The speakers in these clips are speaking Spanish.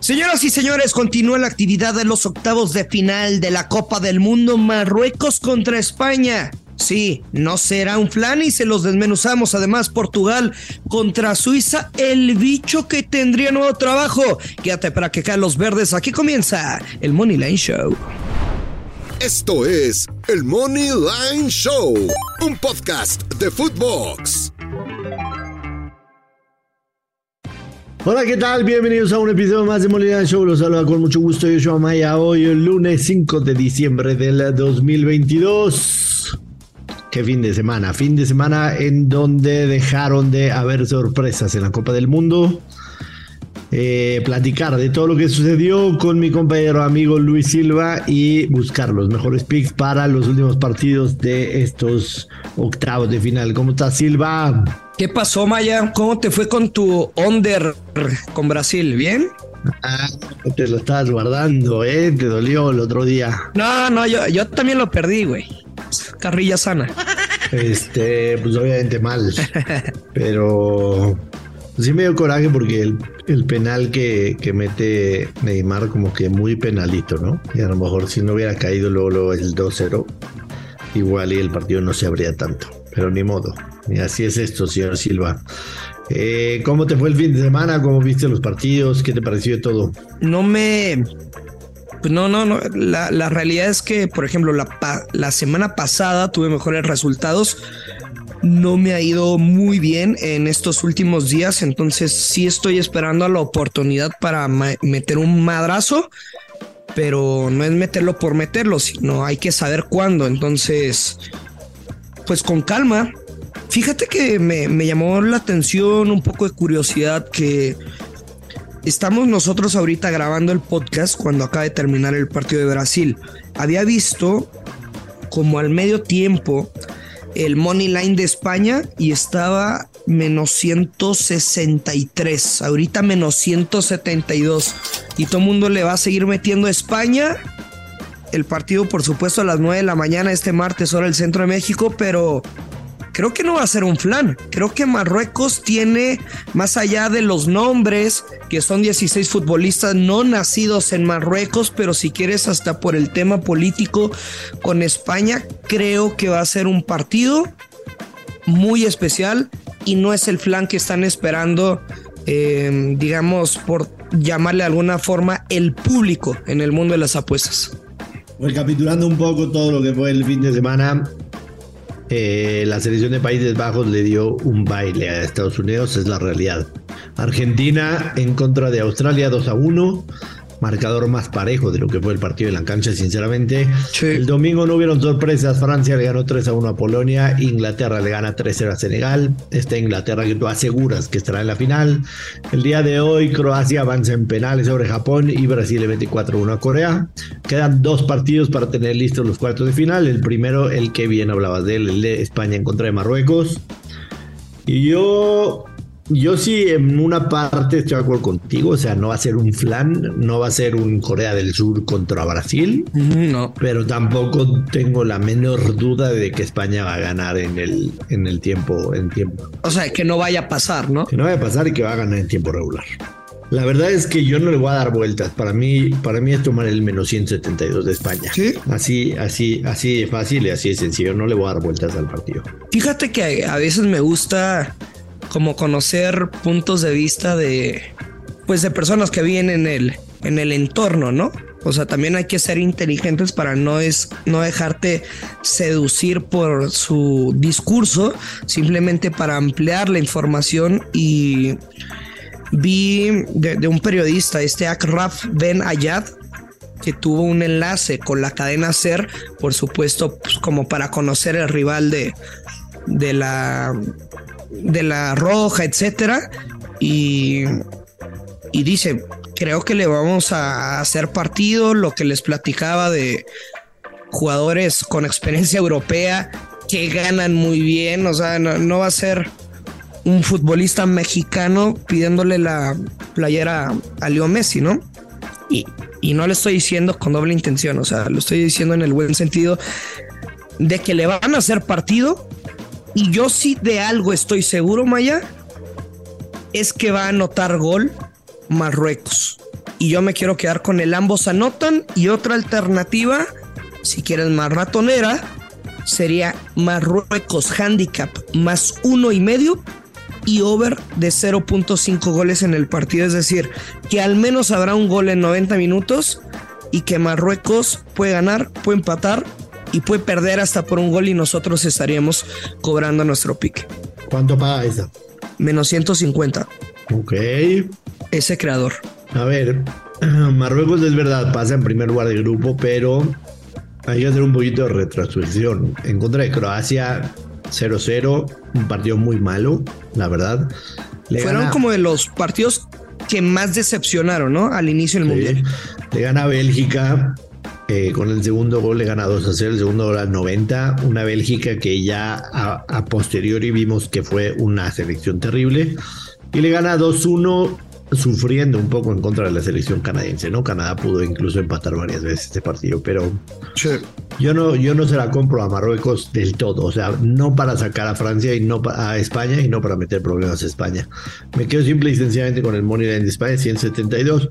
Señoras y señores, continúa la actividad de los octavos de final de la Copa del Mundo Marruecos contra España. Sí, no será un flan y se los desmenuzamos. Además, Portugal contra Suiza, el bicho que tendría nuevo trabajo. Quédate para que caen los verdes. Aquí comienza el Money Line Show. Esto es el Money Line Show, un podcast de Footbox. Hola, ¿qué tal? Bienvenidos a un episodio más de Money Line Show. Los saluda con mucho gusto. Yo soy Maya. Hoy, el lunes 5 de diciembre del 2022. Qué fin de semana. Fin de semana en donde dejaron de haber sorpresas en la Copa del Mundo. Eh, platicar de todo lo que sucedió con mi compañero amigo Luis Silva y buscar los mejores picks para los últimos partidos de estos octavos de final. ¿Cómo estás, Silva? ¿Qué pasó, Maya? ¿Cómo te fue con tu under con Brasil? ¿Bien? Ah, te lo estabas guardando, ¿eh? Te dolió el otro día. No, no, yo, yo también lo perdí, güey. Carrilla sana. Este, pues obviamente mal. Pero sí me dio coraje porque el, penal que, que, mete Neymar como que muy penalito, ¿no? Y a lo mejor si no hubiera caído luego, el 2-0, igual y el partido no se abría tanto. Pero ni modo. Y así es esto, señor Silva. Eh, ¿Cómo te fue el fin de semana? ¿Cómo viste los partidos? ¿Qué te pareció todo? No me... Pues no, no, no. La, la realidad es que, por ejemplo, la, la semana pasada tuve mejores resultados no me ha ido muy bien en estos últimos días, entonces sí estoy esperando a la oportunidad para meter un madrazo, pero no es meterlo por meterlo, sino hay que saber cuándo, entonces, pues con calma. Fíjate que me, me llamó la atención un poco de curiosidad que estamos nosotros ahorita grabando el podcast cuando acaba de terminar el partido de Brasil. Había visto como al medio tiempo el Money Line de España y estaba menos 163, ahorita menos 172. Y todo el mundo le va a seguir metiendo a España. El partido, por supuesto, a las 9 de la mañana este martes, hora del centro de México, pero creo que no va a ser un flan. Creo que Marruecos tiene, más allá de los nombres, que son 16 futbolistas no nacidos en Marruecos, pero si quieres hasta por el tema político con España, creo que va a ser un partido muy especial y no es el flan que están esperando, eh, digamos, por llamarle de alguna forma, el público en el mundo de las apuestas. Recapitulando un poco todo lo que fue el fin de semana, eh, la selección de Países Bajos le dio un baile a Estados Unidos, es la realidad. Argentina en contra de Australia 2 a 1 marcador más parejo de lo que fue el partido en la cancha, sinceramente. Sí. El domingo no hubieron sorpresas. Francia le ganó 3 a 1 a Polonia. Inglaterra le gana 3 0 a Senegal. Esta Inglaterra que tú aseguras que estará en la final. El día de hoy, Croacia avanza en penales sobre Japón y Brasil le mete 4 1 a Corea. Quedan dos partidos para tener listos los cuartos de final. El primero, el que bien hablabas de él, el de España en contra de Marruecos. Y yo yo sí, en una parte estoy de acuerdo contigo, o sea, no va a ser un flan, no va a ser un Corea del Sur contra Brasil, no. pero tampoco tengo la menor duda de que España va a ganar en el, en el tiempo, en tiempo. O sea, que no vaya a pasar, ¿no? Que no vaya a pasar y que va a ganar en tiempo regular. La verdad es que yo no le voy a dar vueltas. Para mí, para mí es tomar el menos 172 de España. ¿Sí? Así, así, así de fácil y así de sencillo. No le voy a dar vueltas al partido. Fíjate que a veces me gusta como conocer puntos de vista de pues de personas que viven en el en el entorno, ¿no? O sea, también hay que ser inteligentes para no es no dejarte seducir por su discurso, simplemente para ampliar la información y vi de, un periodista, este Akraf Ben Ayad, que tuvo un enlace con la cadena Ser, por supuesto, pues como para conocer el rival de, de la de la roja, etcétera, y, y dice creo que le vamos a hacer partido, lo que les platicaba de jugadores con experiencia europea que ganan muy bien, o sea, no, va a ser un futbolista mexicano pidiéndole la playera a Leo Messi, ¿no? Y, y no le estoy diciendo con doble intención, o sea, lo estoy diciendo en el buen sentido de que le van a hacer partido y yo sí de algo estoy seguro, Maya, es que va a anotar gol Marruecos. Y yo me quiero quedar con el ambos anotan y otra alternativa, si quieres más ratonera, sería Marruecos handicap más uno y medio y over de 0.5 goles en el partido. Es decir, que al menos habrá un gol en 90 minutos y que Marruecos puede ganar, puede empatar y puede perder hasta por un gol y nosotros estaríamos cobrando nuestro pique. ¿Cuánto paga esa? Menos 150. Ok. Ese creador. A ver, Marruecos es verdad, pasa en primer lugar de grupo, pero hay que hacer un poquito de retrospección. En contra de Croacia, 0-0, un partido muy malo, la verdad. Fueron como de los partidos que más decepcionaron, ¿no? Al inicio del Mundial. Le gana Bélgica, eh, con el segundo gol le gana 2 a 0, el segundo gol al 90. Una Bélgica que ya a, a posteriori vimos que fue una selección terrible. Y le gana 2-1 sufriendo un poco en contra de la selección canadiense, ¿no? Canadá pudo incluso empatar varias veces este partido, pero yo no, yo no se la compro a Marruecos del todo, o sea, no para sacar a Francia y no a España y no para meter problemas a España. Me quedo simple y sencillamente con el money line de España 172.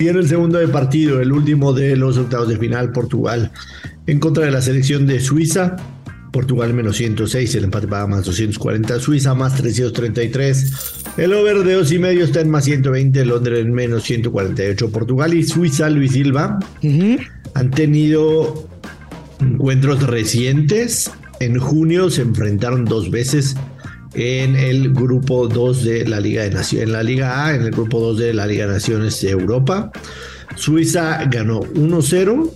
Tiene el segundo de partido, el último de los octavos de final, Portugal, en contra de la selección de Suiza. Portugal menos 106, el empate paga más 240, Suiza más 333, el over de 2 y medio está en más 120, Londres en menos 148, Portugal y Suiza, Luis Silva, han tenido encuentros recientes, en junio se enfrentaron dos veces en el grupo 2 de la Liga de Naciones, en la Liga A, en el grupo 2 de la Liga de Naciones de Europa. Suiza ganó 1-0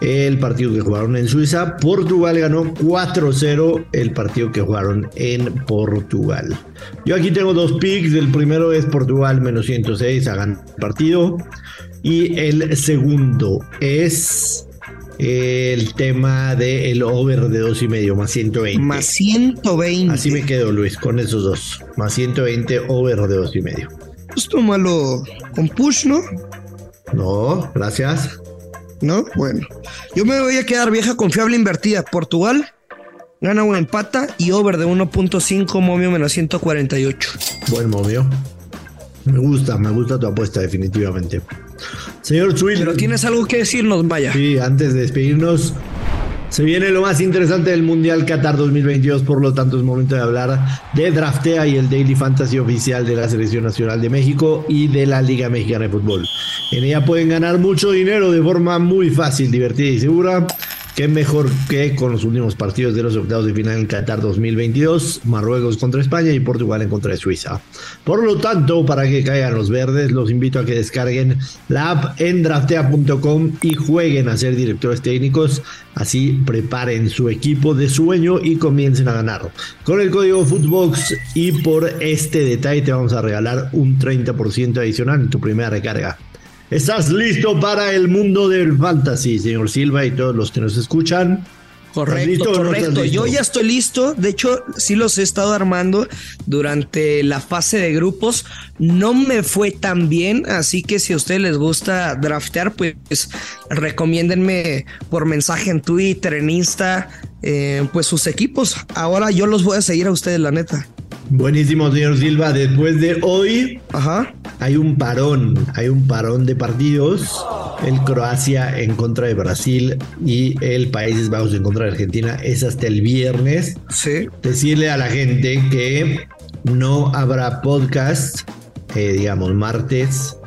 el partido que jugaron en Suiza. Portugal ganó 4-0 el partido que jugaron en Portugal. Yo aquí tengo dos picks. El primero es Portugal menos 106 a ganar el partido. Y el segundo es el tema del over de dos y medio, más 120. Más 120. Así me quedo, Luis, con esos dos. Más 120 over de dos y medio. Pues tómalo con push, ¿no? No, gracias. ¿no? Bueno, yo me voy a quedar vieja confiable invertida. Portugal gana un empata y over de 1.5, momio menos 148. Buen momio. Me gusta, me gusta tu apuesta, definitivamente. Señor Swill. Pero tienes algo que decirnos, vaya. Sí, antes de despedirnos. Se viene lo más interesante del Mundial Qatar 2022, por lo tanto es momento de hablar de Draftea y el Daily Fantasy oficial de la Selección Nacional de México y de la Liga Mexicana de Fútbol. En ella pueden ganar mucho dinero de forma muy fácil, divertida y segura. Qué mejor que con los últimos partidos de los octavos de final en Qatar 2022, Marruecos contra España y Portugal en contra de Suiza. Por lo tanto, para que caigan los verdes, los invito a que descarguen la app en draftea.com y jueguen a ser directores técnicos. Así preparen su equipo de sueño y comiencen a ganar. Con el código Footbox y por este detalle te vamos a regalar un 30% adicional en tu primera recarga. ¿Estás listo para el mundo del fantasy, señor Silva y todos los que nos escuchan? Correcto, correcto. Yo ya estoy listo. De hecho, sí los he estado armando durante la fase de grupos. No me fue tan bien, así que si a ustedes les gusta draftear, pues recomiéndenme por mensaje en Twitter, en Insta, eh, pues sus equipos. Ahora yo los voy a seguir a ustedes, la neta. Buenísimo, señor Silva. Después de hoy, Ajá. Hay un parón, hay un parón de partidos. El Croacia en contra de Brasil y el Países Bajos en contra de Argentina es hasta el viernes. Sí. Decirle a la gente que no habrá podcast eh, digamos, martes.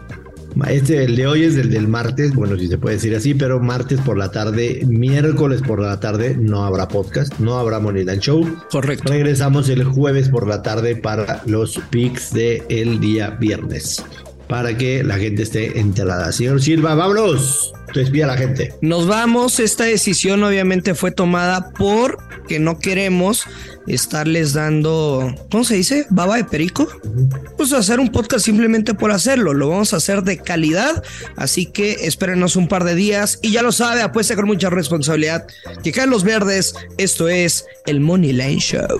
Este, el de hoy es el del martes, bueno, si se puede decir así, pero martes por la tarde, miércoles por la tarde no habrá podcast, no habrá Moneyline Show. Correcto. Regresamos el jueves por la tarde para los picks del el día viernes, para que la gente esté enterada. Señor Silva, vámonos. Espía la gente. Nos vamos. Esta decisión obviamente fue tomada porque no queremos estarles dando, ¿cómo se dice? Baba de perico. Pues hacer un podcast simplemente por hacerlo. Lo vamos a hacer de calidad. Así que espérenos un par de días. Y ya lo sabe, apuesta con mucha responsabilidad. Que caen los verdes. Esto es el Money Line Show.